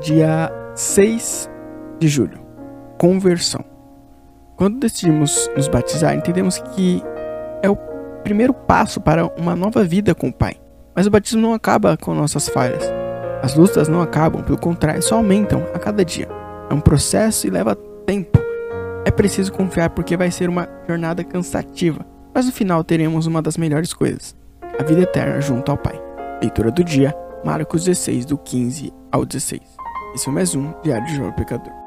Dia 6 de julho. Conversão. Quando decidimos nos batizar, entendemos que é o primeiro passo para uma nova vida com o Pai. Mas o batismo não acaba com nossas falhas. As lutas não acabam, pelo contrário, só aumentam a cada dia. É um processo e leva tempo. É preciso confiar porque vai ser uma jornada cansativa, mas no final teremos uma das melhores coisas: a vida eterna junto ao Pai. Leitura do dia, Marcos 16, do 15 ao 16. Esse é mais um Diário de João Pecador.